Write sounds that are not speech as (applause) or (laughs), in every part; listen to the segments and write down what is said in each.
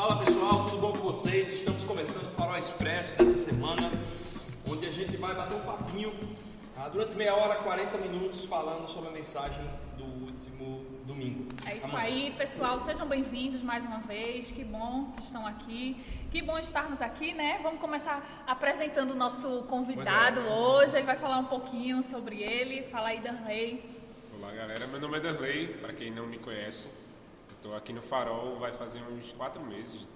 Fala pessoal, tudo bom com vocês? Estamos começando o Farol Expresso dessa semana, onde a gente vai bater um papinho ah, durante meia hora, 40 minutos, falando sobre a mensagem do último domingo. É isso Amanhã. aí, pessoal. Sejam bem-vindos mais uma vez. Que bom que estão aqui. Que bom estarmos aqui, né? Vamos começar apresentando o nosso convidado é. hoje. Ele vai falar um pouquinho sobre ele. Fala aí, Danley. Olá galera, meu nome é Darley, para quem não me conhece. Tô aqui no Farol vai fazer uns quatro meses.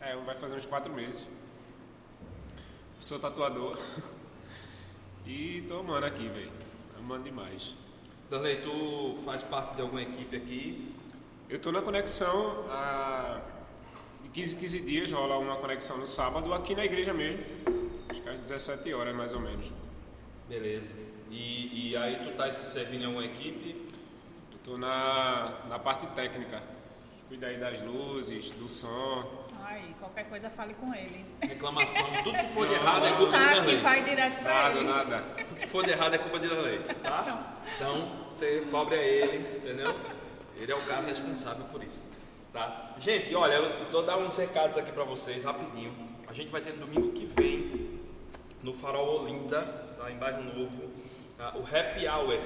É, vai fazer uns quatro meses. Sou tatuador. (laughs) E tô amando aqui, velho. Amando demais. Danley, tu faz parte de alguma equipe aqui? Eu tô na conexão há de 15 15 dias, rola uma conexão no sábado aqui na igreja mesmo. Acho que às 17 horas mais ou menos. Beleza. E, e aí tu tá se servindo em alguma equipe? Tô na, na parte técnica. Cuida aí das luzes, do som. Ai, qualquer coisa fale com ele. Reclamação, tudo que for (laughs) de errado é culpa de que vai direto pra Nada, ele. nada. Tudo que for de errado é culpa de Danley, tá? Então, você cobre a ele, entendeu? Ele é o cara responsável por isso, tá? Gente, olha, eu tô dando uns recados aqui pra vocês, rapidinho. A gente vai ter no domingo que vem, no Farol Olinda, tá? Em Bairro Novo, tá? o Happy Hour,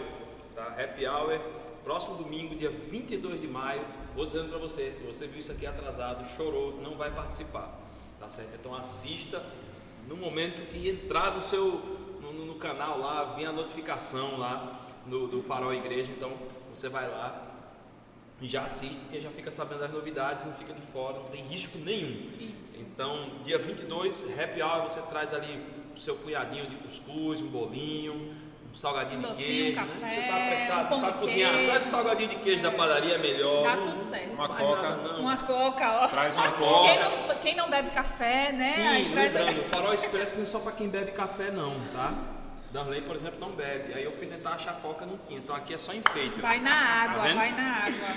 tá? Happy Hour, próximo domingo, dia 22 de maio. Vou dizendo pra vocês, se você viu isso aqui atrasado, chorou, não vai participar, tá certo? Então assista no momento que entrar no seu no, no- canal lá, vir a notificação lá no, do Farol Igreja, então você vai lá e já assiste, porque já fica sabendo das novidades, não fica de fora, não tem risco nenhum. Então, dia 22, happy hour, você traz ali o seu punhadinho de cuscuz, um bolinho, um salgadinho Um de queijo, um né? café, Você tá apressado, um sabe cozinhar, queijo. traz o salgadinho de queijo da padaria é melhor. Tá tudo certo. Uma coca. nada, não. Uma coca, ó. Traz uma coca. Quem não, quem não bebe café, né? Aí Sim, traz- lembrando, o farol expresso não é só para quem bebe café não, tá? Darley, por exemplo, não bebe. Aí eu fui tentar achar coca, não tinha. Então aqui é só enfeite. ó. Vai na água, Tá vai na água.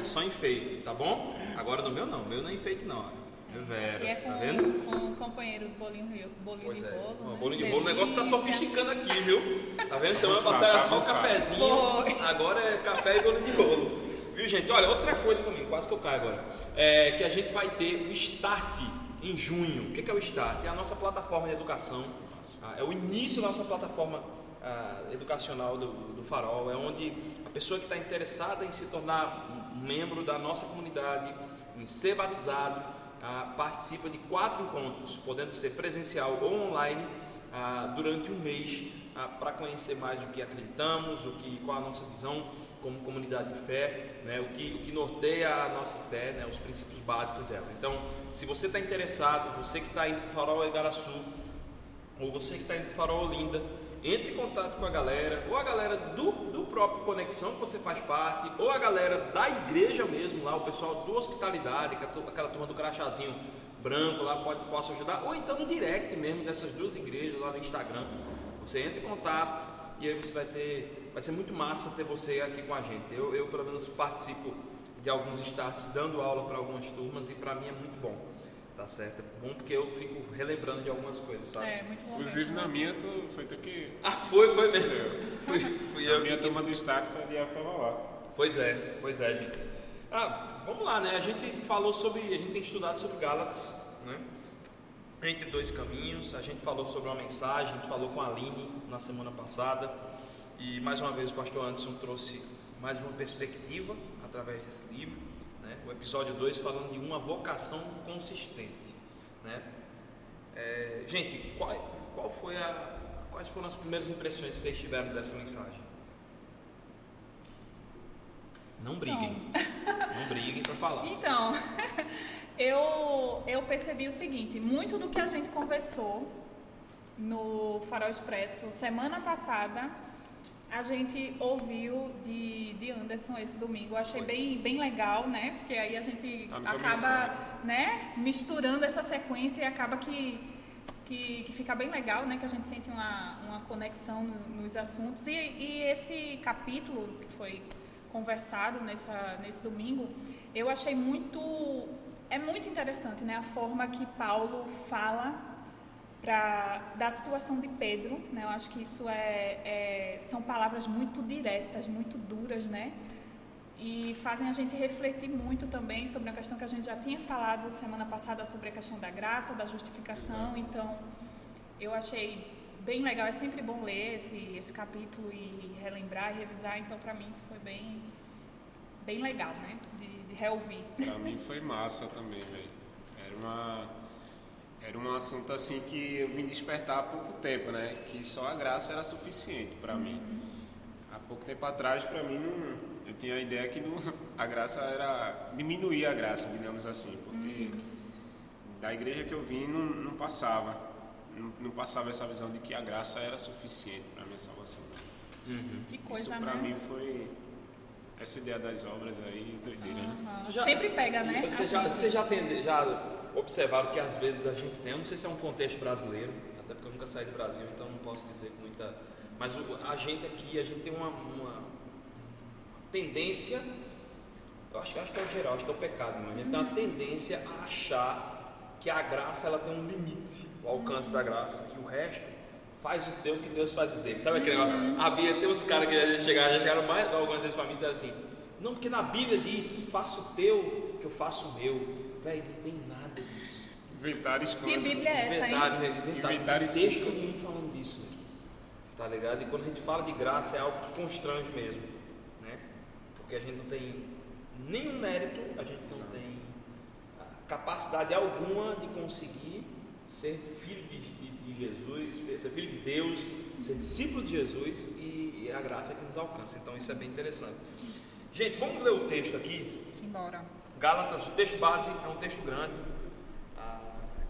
É só enfeite, tá bom? Agora no meu não, meu não é enfeite não. É Vera, E é com, tá vendo? com o companheiro do bolinho, rio- bolinho Pois de é. bolo. Ó, né? bolinho de bolo, o negócio tá sofisticando aqui, viu? Tá vendo? Semana passada era tá só um cafezinho, Foi. agora é café e bolinho de bolo. Viu, gente? Olha, outra coisa também, quase que eu caio agora. É que a gente vai ter o Start em junho. O que é o Start? É a nossa plataforma de educação. Ah, É o início da nossa plataforma ah, educacional do, do Farol. É onde a pessoa que está interessada em se tornar um membro da nossa comunidade, em ser batizado, ah, participa de quatro encontros, podendo ser presencial ou online, ah, durante um mês, para conhecer mais o que acreditamos, o que, qual a nossa visão como comunidade de fé, né, o, que, o que norteia a nossa fé, né, os princípios básicos dela. Então, se você está interessado, você que está indo para o Farol Igaraçu, ou você que está indo para o Farol Olinda, entre em contato com a galera, ou a galera do, do próprio Conexão que você faz parte, ou a galera da igreja mesmo, lá, o pessoal do Hospitalidade, aquela turma do crachazinho branco lá, pode, possa ajudar, ou então no direct mesmo dessas duas igrejas lá no Instagram. Você entra em contato e aí você vai ter. Vai ser muito massa ter você aqui com a gente. Eu, eu pelo menos participo de alguns starts dando aula para algumas turmas e para mim é muito bom. Tá certo? É bom porque eu fico relembrando de algumas coisas, sabe? É, muito bom. Inclusive mesmo. na minha, tu, foi tu que. Ah, foi, foi mesmo. (laughs) Fui, fui Na eu minha que. turma do Estado foi a Diabo tava lá. Pois é, pois é, gente. Ah, vamos lá, né? A gente falou sobre. A gente tem estudado sobre Gálatas, né? Entre dois caminhos. A gente falou sobre uma mensagem, a gente falou com a Aline na semana passada. E mais uma vez o pastor Anderson trouxe mais uma perspectiva através desse livro. Episódio 2 falando de uma vocação consistente. Né? É, gente, qual, qual foi a, quais foram as primeiras impressões que vocês tiveram dessa mensagem? Não briguem. Não (laughs) briguem para falar. Então, (laughs) eu, eu percebi o seguinte: muito do que a gente conversou no Farol Expresso semana passada, a gente ouviu de, de Anderson esse domingo. Eu achei bem, bem legal, né? Porque aí a gente Tá acaba né, misturando essa sequência e acaba que, que, que fica bem legal, né? Que a gente sente uma, uma conexão no- nos assuntos. E, e esse capítulo que foi conversado nessa, nesse domingo, eu achei muito. É muito interessante, né? A forma que Paulo fala pra, da situação de Pedro, né? Eu acho que isso é, é- são palavras muito diretas, muito duras, né? e fazem a gente refletir muito também sobre a questão que a gente já tinha falado semana passada sobre a questão da graça, da justificação. Exato. Então, eu achei bem legal. É sempre bom ler esse, esse capítulo e relembrar e revisar. Então, para mim, isso foi bem, bem legal, né? De, de reouvir. Pra mim foi massa também, velho. Era uma. Era um assunto assim que eu vim despertar há pouco tempo, né? Que só a graça era suficiente pra mim. Há pouco tempo atrás, pra mim, não, eu tinha a ideia que não, a graça era diminuir a graça, digamos assim, porque da igreja que eu vim não, não passava, não, não passava essa visão de que a graça era suficiente pra minha salvação. Que coisa, Isso né? pra mim foi essa ideia das obras aí, doideira. né? Tu já- Sempre pega, né? Você A já, você já, tem, já observaram que às vezes a gente tem, eu não sei se é um contexto brasileiro, até porque eu nunca saí do Brasil, então não posso dizer com muita. Mas a gente aqui, a gente tem uma, uma tendência, eu acho, que- acho que é o geral, acho que é o pecado, mas a gente tem uma tendência a achar que a graça ela tem um limite, o alcance da graça, e o resto faz o teu que Deus faz o dele. Sabe aquele negócio? A Bíblia tem uns caras que já chegaram, já chegaram mais algumas vezes pra mim e disseram assim, não, porque na Bíblia diz, faça o teu que eu faço o meu. Velho, não tem nada Que Bíblia é essa, hein? Né? Inventaram Não isso. tem texto nenhum falando disso, né? Tá ligado? E quando a gente fala de graça é algo que constrange mesmo, né? Porque a gente não tem nenhum mérito, a gente não tem ah, capacidade alguma de conseguir ser filho de, de- de Jesus, ser filho de Deus, ser discípulo de Jesus e, e a graça é que nos alcança. Então isso é bem interessante. Gente, vamos ler o texto aqui. Embora. Gálatas, o texto base é um texto grande.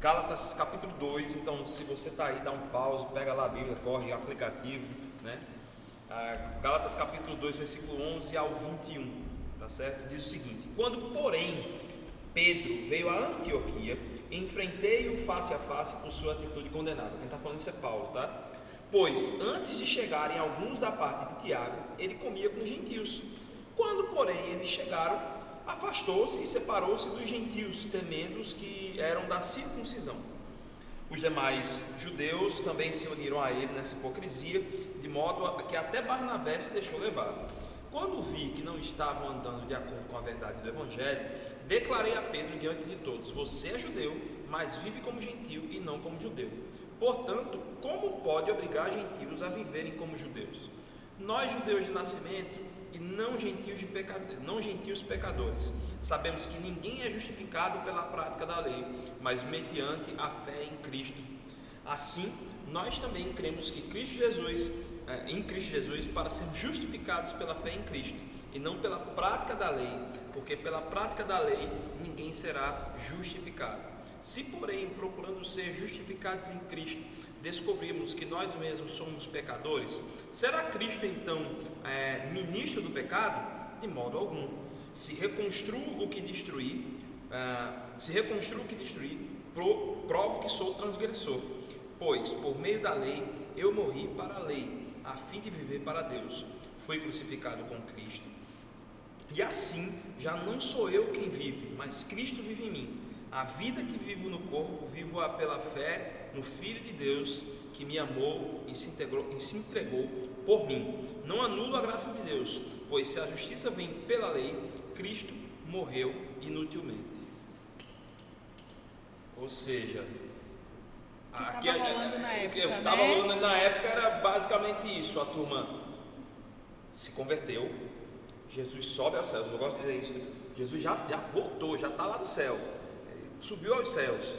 Gálatas capítulo 2, então se você está aí, dá um pause, pega lá a Bíblia, corre, aplicativo, né? Ah, Gálatas capítulo 2, versículo 11 ao 21, tá certo? Diz o seguinte: Quando, porém, Pedro veio a Antioquia, enfrentei-o face a face por sua atitude condenável. Quem está falando isso é Paulo, tá? Pois, antes de chegarem alguns da parte de Tiago, ele comia com os gentios. Quando, porém, eles chegaram, afastou-se e separou-se dos gentios, temendo os que eram da circuncisão. Os demais judeus também se uniram a ele nessa hipocrisia, de modo que até Barnabé se deixou levar. Quando vi que não estavam andando de acordo com a verdade do Evangelho, declarei a Pedro diante de todos: Você é judeu, mas vive como gentil e não como judeu. Portanto, como pode obrigar gentios a viverem como judeus? Nós, judeus de nascimento, e não gentios, de peca... não gentios pecadores. Sabemos que ninguém é justificado pela prática da lei, mas mediante a fé em Cristo. Assim, nós também cremos que Cristo Jesus, eh, em Cristo Jesus, para sermos justificados pela fé em Cristo e não pela prática da lei, porque pela prática da lei ninguém será justificado. Se, porém, procurando ser justificados em Cristo, descobrimos que nós mesmos somos pecadores, será Cristo então é, ministro do pecado? De modo algum. Se reconstruo o que destruí, ah, se reconstruo o que destruí, pro- provo que sou transgressor. Pois, por meio da lei, eu morri para a lei, a fim de viver para Deus. Fui crucificado com Cristo. E assim, já não sou eu quem vive, mas Cristo vive em mim. A vida que vivo no corpo, vivo-a pela fé no Filho de Deus, que me amou e se, integrou, e se entregou por mim. Não anulo a graça de Deus, pois se a justiça vem pela lei, Cristo morreu inutilmente. Ou seja, que tava rolando na o que época, estava né? rolando na época era basicamente isso: a turma se converteu, Jesus sobe aos céus. Eu gosto de dizer isso. Jesus já, já voltou, já está lá no céu, subiu aos céus.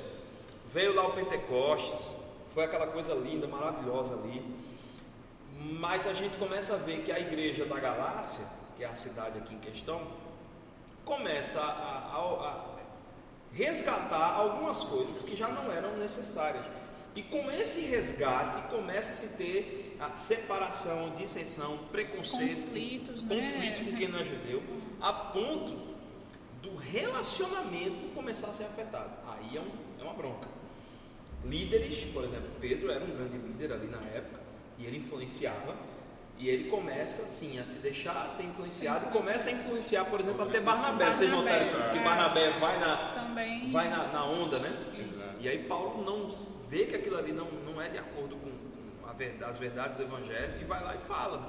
Veio lá o Pentecostes, foi aquela coisa linda, maravilhosa ali. Mas a gente começa a ver que a igreja da Galácia, que é a cidade aqui em questão, começa a, a- a resgatar algumas coisas que já não eram necessárias. E com esse resgate começa a se ter a separação, dissensão, preconceito, Conflitos, né? conflitos com quem não é judeu, a ponto do relacionamento começar a ser afetado. Aí é, um- é uma bronca. Líderes, por exemplo, Pedro era um grande líder ali na época e ele influenciava. E ele começa assim a se deixar ser influenciado e começa a influenciar, por exemplo, até Barnabé. Vocês notaram isso? Barnabé, Que é. Barnabé vai na, Também. vai na, na onda, né? Exato. E aí Paulo não vê que aquilo ali não, não é de acordo com, com a verdade, as verdades do Evangelho e vai lá e fala.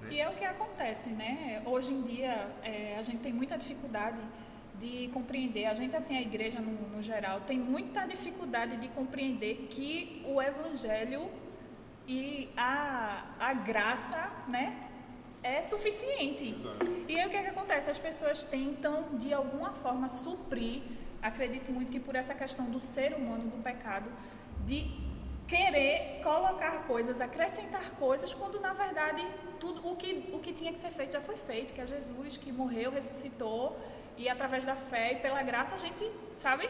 Né? E é o que acontece, né? Hoje em dia é, a gente tem muita dificuldade de compreender. A gente, assim, a igreja no, no geral, tem muita dificuldade de compreender que o evangelho e a, a graça, né? É suficiente. Exato. E aí o que, é que acontece? As pessoas tentam, de alguma forma, suprir, acredito muito que por essa questão do ser humano, do pecado, de querer colocar coisas, acrescentar coisas, quando na verdade tudo o que, o que tinha que ser feito já foi feito, que é Jesus que morreu, ressuscitou, e através da fé e pela graça a gente, sabe,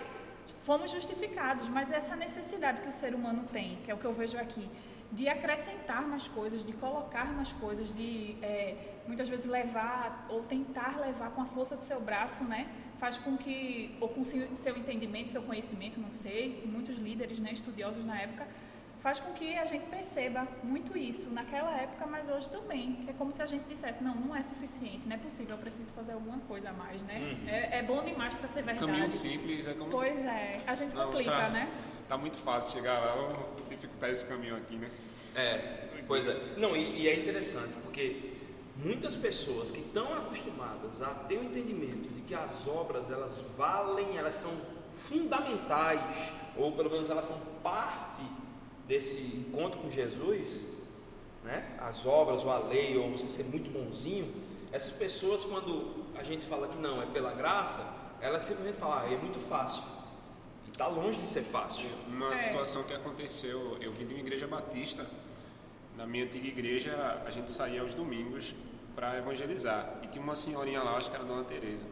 fomos justificados. Mas essa necessidade que o ser humano tem, que é o que eu vejo aqui, de acrescentar mais coisas, de colocar mais coisas, de é, muitas vezes levar ou tentar levar com a força do seu braço, né? Faz com que, ou com seu entendimento, seu conhecimento, não sei, muitos líderes, né, estudiosos na época, faz com que a gente perceba muito isso naquela época, mas hoje também. É como se a gente dissesse, não, não é suficiente, não é possível, eu preciso fazer alguma coisa a mais, né? Uhum. É, é bom demais para ser verdade. Caminho simples é como Pois é, a gente Não, complica, tá, né? Tá muito fácil chegar lá, vamos dificultar esse caminho aqui, né? É, pois é. Não, e, e é interessante, porque muitas pessoas que estão acostumadas a ter o entendimento de que as obras elas valem, elas são fundamentais, ou pelo menos elas são parte desse encontro com Jesus, né? As obras, ou a lei, ou você ser muito bonzinho, essas pessoas quando a gente fala que não é pela graça, elas simplesmente falam, ah, é muito fácil. E está longe de ser fácil. Uma É. situação que aconteceu, eu vim de uma igreja batista. Na minha antiga igreja, a gente saía aos domingos para evangelizar. E tinha uma senhorinha lá, acho que era a Dona Teresa.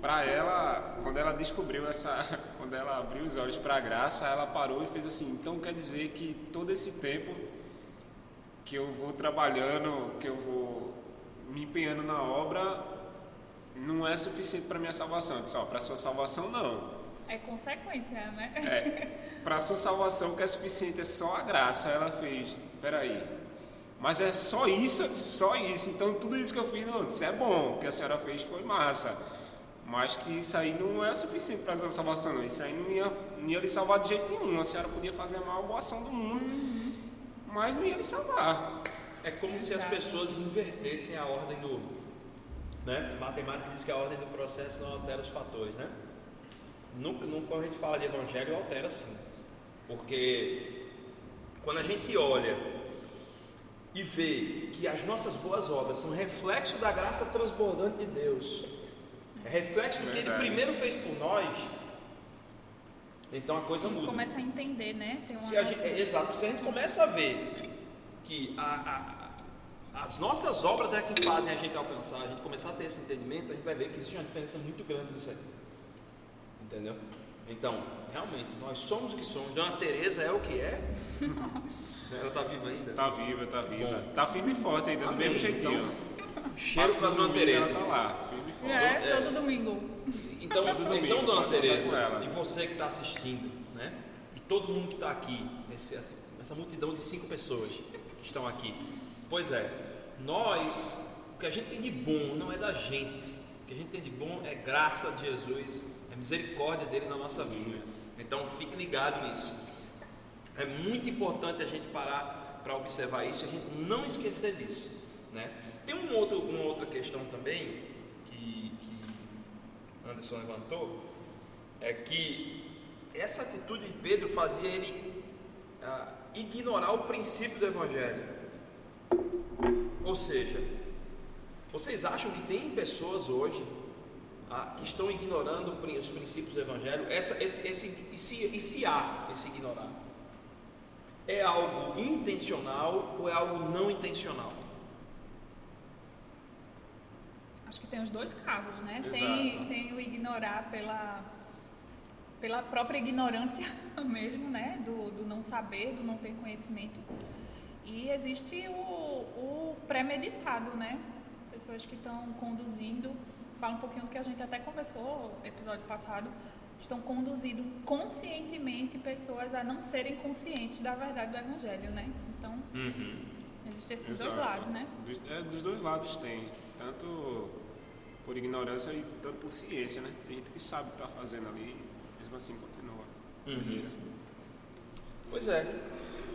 Para ela, quando ela descobriu essa, (laughs) quando ela abriu os olhos para a graça, ela parou e fez assim: "Então quer dizer que todo esse tempo que eu vou trabalhando, que eu vou me empenhando na obra, não é suficiente para minha salvação". Eu disse: "Ó, para sua salvação não". É consequência, né? É, para sua salvação o que é suficiente é só a graça. Ela fez, peraí, mas é só isso, só isso. Então tudo isso que eu fiz, não, isso é bom, o que a senhora fez foi massa. Mas que isso aí não é suficiente para a sua salvação, não. Isso aí não ia, não ia lhe salvar de jeito nenhum. A senhora podia fazer a maior boa ação do mundo, mas não ia lhe salvar. É como se as Exato. pessoas invertessem a ordem do. Né? A matemática diz que a ordem do processo não altera os fatores, né? No, no, quando a gente fala de evangelho, altera sim. Porque quando a gente olha e vê que as nossas boas obras são reflexo da graça transbordante de Deus, é reflexo do que Ele primeiro fez por nós, então a coisa muda. Começa a entender, né? Tem uma Se a gente, é, exato, se a gente começa a ver que a- a- as nossas obras é que fazem a gente alcançar, a gente começar a ter esse entendimento, a gente vai ver que existe uma diferença muito grande nisso aí. Entendeu? Então, realmente, nós somos o que somos. Dona Teresa é o que é. (laughs) Ela está viva ainda. Tá viva, tá viva. Bom. Tá firme e forte ainda, do Amém. mesmo jeitinho. Então, Cheiro para Dona Teresa. Ela tá lá, É, É. todo domingo. Então, Todo domingo, então Dona ela. e você que está assistindo, né? E todo mundo que está aqui, esse- essa, essa multidão de cinco pessoas que estão aqui. Pois é, nós, o que a gente tem de bom não é da gente. O que a gente tem de bom é graça de Jesus, é misericórdia dele na nossa vida. Então fique ligado nisso. É muito importante a gente parar para observar isso e a gente não esquecer disso. Né? Tem um outro, uma outra questão também Anderson levantou, é que essa atitude de Pedro fazia ele ah, ignorar o princípio do Evangelho. Ou seja, vocês acham que tem pessoas hoje ah, que estão ignorando os princípios do Evangelho? Essa, esse, esse, e, se, e se há esse ignorar? É algo intencional ou é algo não intencional? Acho que tem os dois casos, né? Exato. Tem, tem o ignorar pela, pela própria ignorância (laughs) mesmo, né? Do, do não saber, do não ter conhecimento. E existe o, o premeditado, né? Pessoas que estão conduzindo, fala um pouquinho do que a gente até conversou no episódio passado, estão conduzindo conscientemente pessoas a não serem conscientes da verdade do Evangelho, né? Então, existem esses dois lados, né? Dos, é, dos dois lados tem. Tanto por ignorância e tanto por ciência, né? Tem gente que sabe o que está fazendo ali, mesmo assim continua. Uhum. Pois é.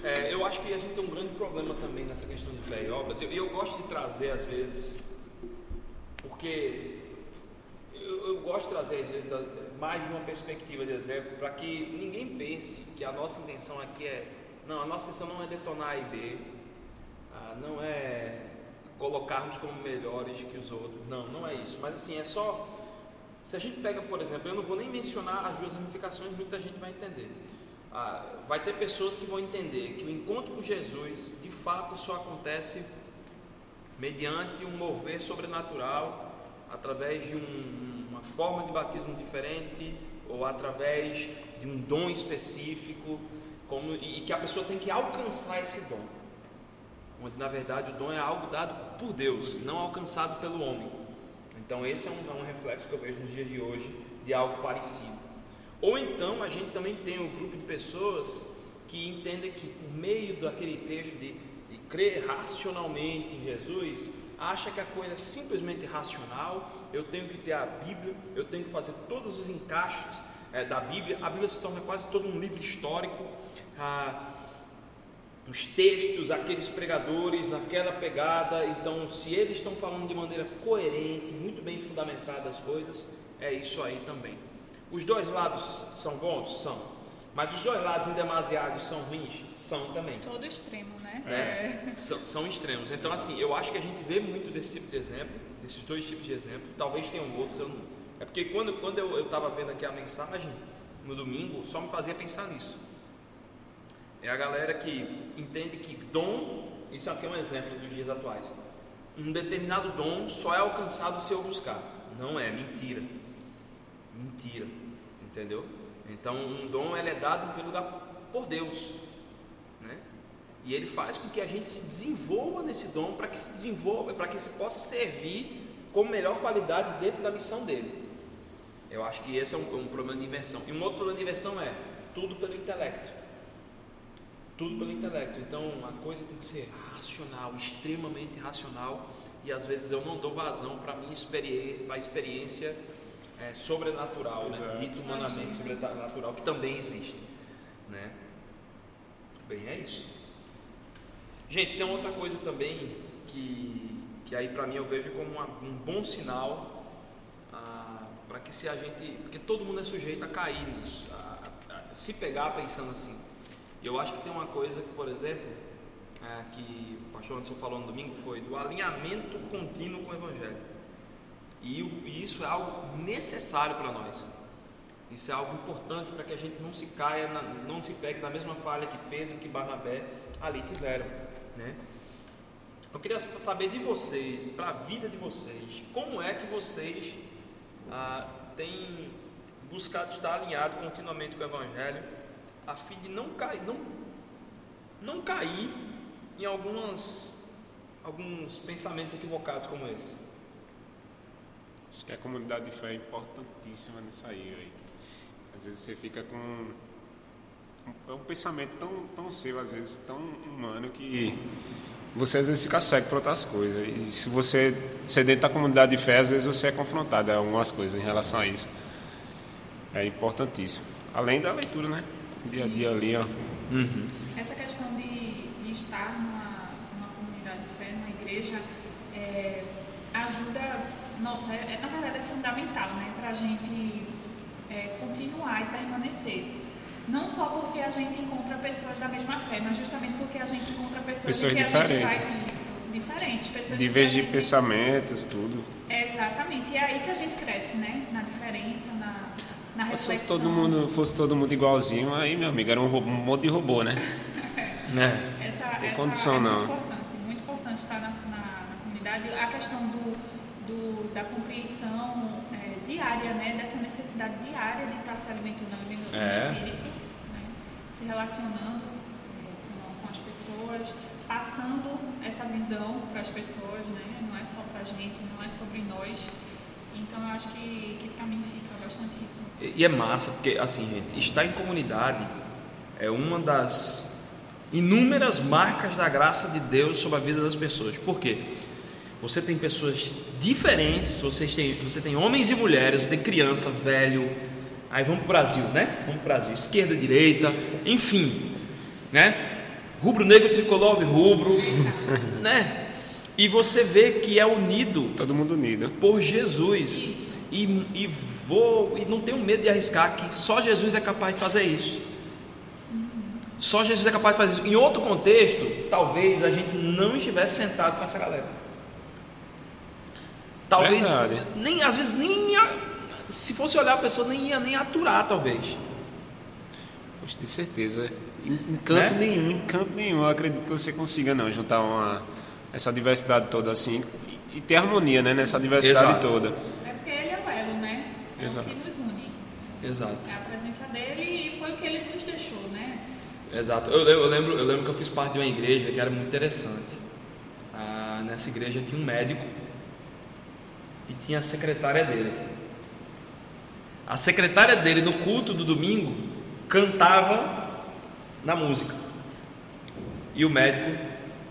É, eu acho que a gente tem um grande problema também nessa questão de fé e obras. Eu, eu gosto de trazer, às vezes, porque eu, eu gosto de trazer, às vezes, mais de uma perspectiva de exemplo, para que ninguém pense que a nossa intenção aqui é. Não, a nossa intenção não é detonar A e B, ah, não é colocarmos como melhores que os outros. Não, não é isso. Mas assim, é só. Se a gente pega, por exemplo, eu não vou nem mencionar as duas ramificações, muita gente vai entender. Ah, vai ter pessoas que vão entender que o encontro com Jesus de fato só acontece mediante um mover sobrenatural, através de um, uma forma de batismo diferente ou através de um dom específico, como, e, e que a pessoa tem que alcançar esse dom. Onde na verdade o dom é algo dado por Deus, não alcançado pelo homem. Então, esse é um, é um reflexo que eu vejo nos dias de hoje de algo parecido. Ou então a gente também tem um grupo de pessoas que entendem que por meio daquele texto de, de crer racionalmente em Jesus, acha que a coisa é simplesmente racional, eu tenho que ter a Bíblia, eu tenho que fazer todos os encaixes é, da Bíblia, a Bíblia se torna quase todo um livro histórico, ah, os textos, aqueles pregadores naquela pegada, então se eles estão falando de maneira coerente, muito bem fundamentada as coisas, é isso aí também. Os dois lados são bons? São. Mas os dois lados em demasiado são ruins? São também. Todo extremo, né? né? É. São, são, extremos. Então, assim, eu acho que a gente vê muito desse tipo de exemplo, desses dois tipos de exemplo. Talvez tenham outros, eu não... É porque quando, quando eu estava vendo aqui a mensagem, no domingo, só me fazia pensar nisso. É a galera que entende que dom, isso aqui é um exemplo dos dias atuais. Um determinado dom só é alcançado se eu buscar. Não é, mentira. Mentira. Entendeu? Então, um dom ele é dado primeiro lugar por Deus, né? E ele faz com que a gente se desenvolva nesse dom para que se desenvolva, para que se possa servir com melhor qualidade dentro da missão dele. Eu acho que esse é um, um problema de inversão. E um outro problema de inversão é tudo pelo intelecto. Tudo pelo intelecto. Então a coisa tem que ser racional, extremamente racional. E às vezes eu não dou vazão para a minha experiência, para a experiência é, sobrenatural, né? dito humanamente sobrenatural, que também existe. Né? Bem, é isso. Gente, tem outra coisa também que, que aí para mim eu vejo como uma, um bom sinal ah, para que se a gente. Porque todo mundo é sujeito a cair nisso, a, a, a se pegar pensando assim. E eu acho que tem uma coisa que, por exemplo, é, que o pastor Anderson falou no domingo foi do alinhamento contínuo com o Evangelho. E, e isso é algo necessário para nós. Isso é algo importante para que a gente não se caia, na, não se pegue na mesma falha que Pedro e que Barnabé ali tiveram. Né? Eu queria saber de vocês, para a vida de vocês, como é que vocês ah, têm buscado estar alinhado continuamente com o Evangelho, a fim de não cair, não, não cair em algumas, alguns pensamentos equivocados como esse. Acho que a comunidade de fé é importantíssima nisso aí. Véio. Às vezes você fica com é um pensamento tão, tão seu, às vezes, tão humano que você às vezes fica cego para outras coisas. E se você ser dentro da comunidade de fé, às vezes você é confrontado a algumas coisas em relação a isso. É importantíssimo. Além da leitura, né? Dia a dia ali, ó. Uhum. Essa questão de, de estar numa, numa, comunidade de fé, numa igreja, é, ajuda, nossa, é, na verdade é fundamental, né? Para a gente é, continuar e permanecer. Não só porque a gente encontra pessoas da mesma fé, mas justamente porque a gente encontra pessoas, pessoas que diferentes. a gente vai isso, diferentes, pessoas Divergir de pensamentos, tudo. Exatamente. E é aí que a gente cresce, né? Na diferença, na, na reflexão. Se fosse todo mundo, fosse todo mundo igualzinho, aí, meu amigo, era um, robô, um monte de robô, né? (laughs) né? Essa, tem essa condição, é não. Muito importante, muito importante estar na, na, na comunidade. A questão do, do da compreensão é, diária, né? Dessa necessidade diária de estar se alimentando no é. espírito se relacionando é, com as pessoas, passando essa visão para as pessoas, né? Não é só para a gente, não é sobre nós. Então eu acho que, que para mim fica bastante isso. E, e é massa, porque assim, gente, estar em comunidade é uma das inúmeras marcas da graça de Deus sobre a vida das pessoas. Por quê? Você tem pessoas diferentes, você tem, você tem homens e mulheres, você tem criança, velho, Aí vamos para o Brasil, né? Vamos para o Brasil, esquerda, direita, enfim, né? rubro-negro, tricolor, rubro, (laughs) né? E você vê que é unido Todo mundo unido. por Jesus. E, e vou e não tenho medo de arriscar que só Jesus é capaz de fazer isso. Só Jesus é capaz de fazer isso. Em outro contexto, talvez a gente não estivesse sentado com essa galera. Talvez Verdade. nem às vezes nem ia, se fosse olhar a pessoa nem ia nem aturar talvez. Poxa, de certeza. Em, em canto Né? nenhum, em canto nenhum, eu acredito que você consiga não juntar uma, essa diversidade toda assim e, ter harmonia, né, nessa diversidade Exato. toda. É porque ele é o elo, né? É Exato. o que nos une. Exato. É a presença dele e foi o que ele nos deixou, né? Exato. Eu, eu lembro, eu lembro que eu fiz parte de uma igreja que era muito interessante. Ah, nessa igreja tinha um médico e tinha a secretária dele. A secretária dele no culto do domingo cantava na música. E o médico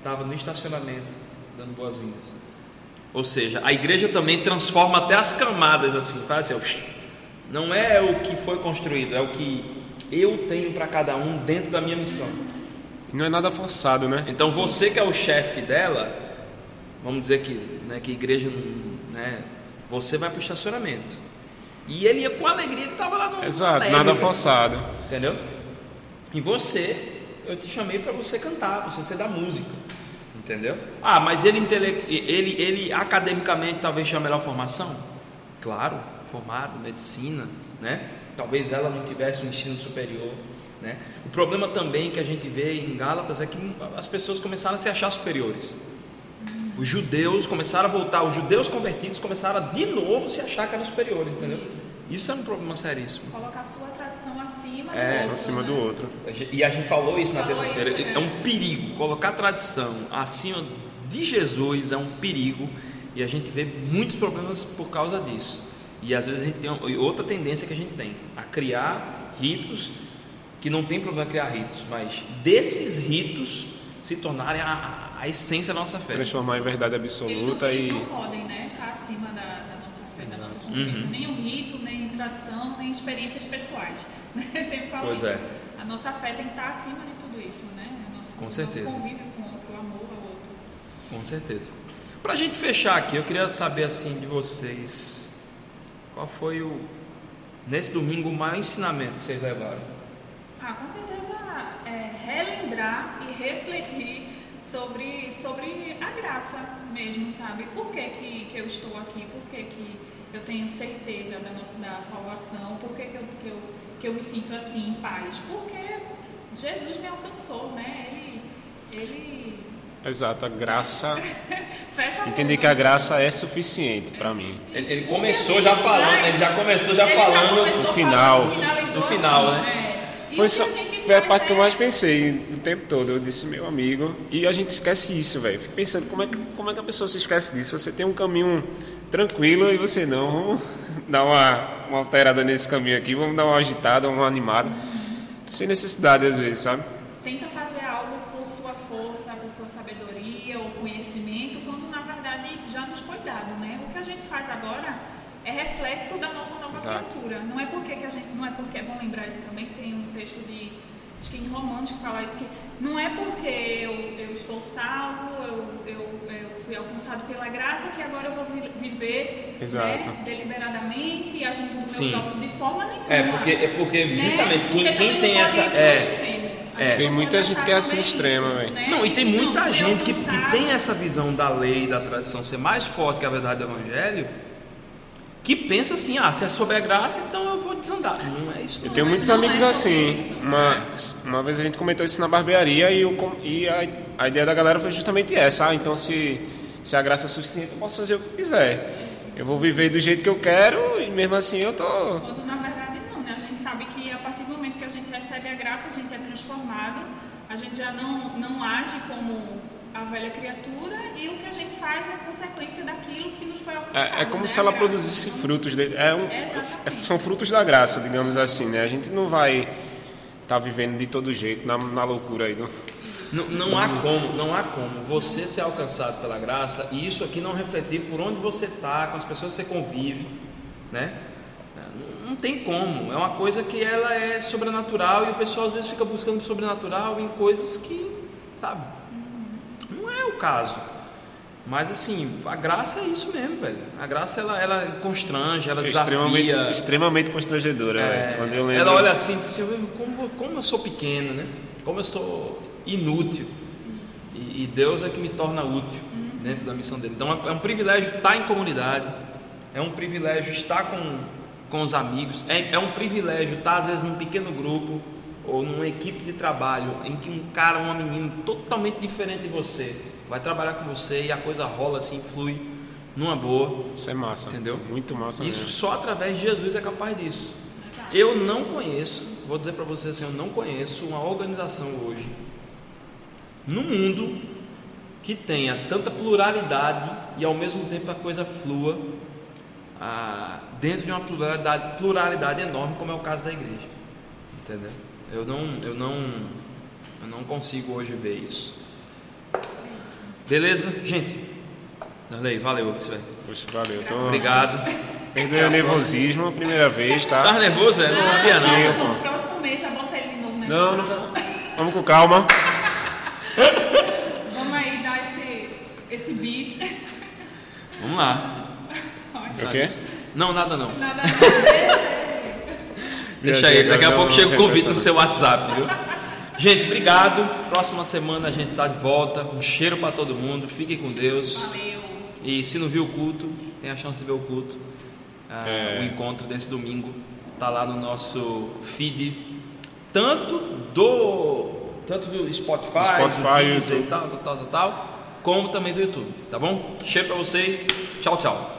estava no estacionamento dando boas-vindas. Ou seja, a igreja também transforma até as camadas assim, faz assim, não é o que foi construído, é o que eu tenho para cada um dentro da minha missão. Não é nada forçado, né? Então você que é o chefe dela, vamos dizer que, né, que a igreja, né, você vai para o estacionamento. E ele ia com alegria, ele estava lá no Exato, alegre, nada forçado. Entendeu? E você, eu te chamei para você cantar, para você ser da música. Entendeu? Ah, mas ele, intele- ele, ele academicamente talvez tinha a melhor formação? Claro, formado, medicina, né? Talvez ela não tivesse um ensino superior, né? O problema também que a gente vê em Gálatas é que as pessoas começaram a se achar superiores. Os judeus começaram a voltar, os judeus convertidos começaram a de novo se achar que eram superiores, entendeu? Isso é um problema seríssimo. Colocar a sua acima É, do outro. Acima né? do outro. A E a gente falou isso na terça-feira. É né? um perigo. Colocar tradição acima de Jesus é um perigo. E a gente vê muitos problemas por causa disso. E às vezes a gente tem e outra tendência que a gente tem a criar ritos que não tem problema criar ritos, mas desses ritos se tornarem a, a- a essência da nossa fé. Transformar em verdade Eles não, absoluta eles e. não podem, né? Estar acima da, da nossa fé, da nossa Exato. convivência. Uhum. Nem o rito, nem tradição, nem experiências pessoais. (laughs) Né? Eu Sempre falo Pois isso. é. A nossa fé tem que estar acima de tudo isso, né? O nosso, Com certeza. Nosso convívio com o outro, o amor ao outro. Com certeza. Pra gente fechar aqui, eu queria saber assim de vocês, qual foi o nesse domingo o maior ensinamento que vocês levaram? Ah, com certeza é, relembrar e refletir sobre, sobre a graça mesmo, sabe? Por que, que, que eu estou aqui? Por que, que eu tenho certeza da, nossa, da salvação? Por que, que, eu, que, eu, que eu me sinto assim em paz? Porque Jesus me alcançou, né? Ele, ele Exato, a graça. (laughs) fecha a Entender que a graça é suficiente para mim. Ele, ele começou já falando, ele já começou já Ele falando começou no final. No final, assim, né? E Foi, só, a foi a parte que eu é- mais pensei o tempo todo. Eu disse, meu amigo, e a gente esquece isso, velho. Fico pensando, como é, que, como é que a pessoa se esquece disso? Você tem um caminho tranquilo e você não. (laughs) Vamos dar uma, uma alterada nesse caminho aqui, vamos dar uma agitada, uma animada. Sem necessidade, às vezes, sabe? tenta fazer algo por sua força, por sua sabedoria ou conhecimento, quando na verdade já nos foi dado, né? O que a gente faz agora é reflexo da nossa nova Exato. criatura. Não é porque que a gente, não é porque é bom lembrar isso também, tem um texto de acho que em Romanos que fala isso que não é porque eu, eu estou salvo, eu, eu, eu fui alcançado pela graça que agora eu vou vi- viver Exato. né, deliberadamente e agindo do meu Sim. próprio de forma nenhuma. É porque é porque né? justamente Porque quem, quem também tem não essa é É. Tem não muita gente que é assim também extrema, velho. né? Não, e tem Não, muita foi gente que, que tem essa visão da lei e da tradição ser mais forte que a verdade do evangelho, que pensa assim, ah, se é sobre a graça, então eu vou desandar. Não é isso. Eu não. tenho muitos não é amigos sobre assim. Uma, uma vez a gente comentou isso na barbearia e, o com- e a, a ideia da galera foi justamente essa. Ah, então se, se a graça é suficiente, eu posso fazer o que eu quiser. Eu vou viver do jeito que eu quero e mesmo assim eu tô. Quando na verdade não, né? A gente sabe que a partir do momento que a gente recebe a graça, a gente é transformado, a gente já não, não age como a velha criatura e o que a gente faz é consequência daquilo que nos foi alcançado. É, é como né? se ela produzisse frutos. De, é um, é- são frutos da graça, digamos assim, né? A gente não vai estar vivendo de todo jeito na, na loucura aí. Não. Não, não há como, não há como você ser alcançado pela graça e isso aqui não refletir por onde você está, com as pessoas que você convive, né? Não, tem como. É uma coisa que ela é sobrenatural e o pessoal às vezes fica buscando sobrenatural em coisas que sabe? Não é o caso. Mas assim, a graça é isso mesmo, velho. A graça ela, ela constrange, ela extremamente, desafia. extremamente constrangedora, É. Quando eu lembro. Ela olha assim e diz assim, "Eu- como, como eu sou pequeno, né? Como eu sou inútil. E, e Deus é que me torna útil dentro da missão dele. Então é, é um privilégio estar em comunidade, é um privilégio estar com, com os amigos, é, é um privilégio estar às vezes num pequeno grupo ou numa equipe de trabalho em que um cara, uma menina totalmente diferente de você vai trabalhar com você e a coisa rola assim, flui numa boa. Isso é massa. Entendeu? Muito massa Isso mesmo. só através de Jesus é capaz disso. Eu não conheço, vou dizer para vocês assim, eu não conheço uma organização hoje no mundo que tenha tanta pluralidade e ao mesmo tempo a coisa flua ah, dentro de uma pluralidade, pluralidade enorme como é o caso da igreja. Entendeu? Eu não, eu não, eu não consigo hoje ver isso. Beleza, gente? Darley, valeu, velho. Poxa, valeu. Tô... Obrigado. Perdoei o nervosismo, primeira vez, tá? Tava nervoso, é? Não sabia não. Aqui, No próximo mês já bota ele de novo na Não, não. Vamos com calma. Vamos aí dar esse, esse bis. Vamos lá. (laughs) O quê? Não, nada não. Nada, nada. (laughs) Deixa ele. Daqui a pouco chega o convite no seu WhatsApp, viu? Gente, obrigado. Próxima semana a gente tá de volta. Um cheiro para todo mundo. Fiquem com Deus. Valeu. E se não viu o culto, tem a chance de ver o culto. Ah, É. O encontro desse domingo tá lá no nosso feed, tanto do tanto do Spotify, Spotify, do Deezer YouTube. e tal, tal, tal, tal, tal, como também do YouTube, tá bom? Cheiro para vocês. Tchau, tchau.